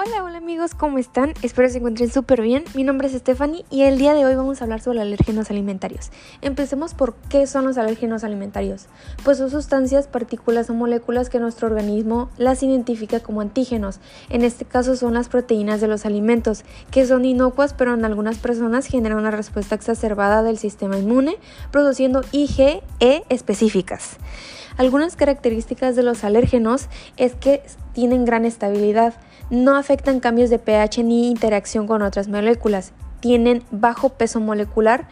Hola, hola amigos, ¿cómo están? Espero se encuentren súper bien. Mi nombre es Stephanie y el día de hoy vamos a hablar sobre alérgenos alimentarios. Empecemos por qué son los alérgenos alimentarios. Pues son sustancias, partículas o moléculas que nuestro organismo las identifica como antígenos. En este caso son las proteínas de los alimentos, que son inocuas pero en algunas personas generan una respuesta exacerbada del sistema inmune, produciendo IgE específicas. Algunas características de los alérgenos es que tienen gran estabilidad, no afectan cambios de pH ni interacción con otras moléculas, tienen bajo peso molecular,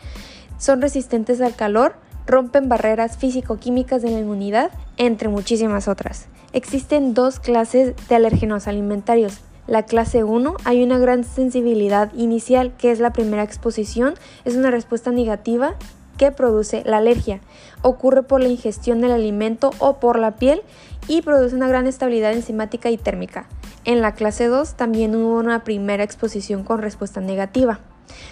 son resistentes al calor, rompen barreras físico-químicas de la inmunidad, entre muchísimas otras. Existen dos clases de alérgenos alimentarios. La clase 1 hay una gran sensibilidad inicial, que es la primera exposición, es una respuesta negativa que produce la alergia. Ocurre por la ingestión del alimento o por la piel y produce una gran estabilidad enzimática y térmica. En la clase 2 también hubo una primera exposición con respuesta negativa.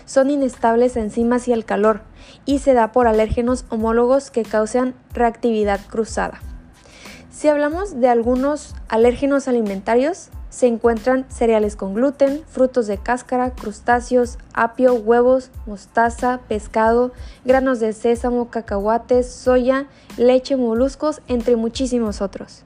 Son inestables a enzimas y al calor y se da por alérgenos homólogos que causan reactividad cruzada. Si hablamos de algunos alérgenos alimentarios, se encuentran cereales con gluten, frutos de cáscara, crustáceos, apio, huevos, mostaza, pescado, granos de sésamo, cacahuates, soya, leche, moluscos, entre muchísimos otros.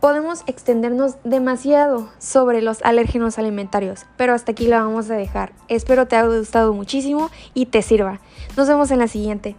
Podemos extendernos demasiado sobre los alérgenos alimentarios, pero hasta aquí la vamos a dejar. Espero te haya gustado muchísimo y te sirva. Nos vemos en la siguiente.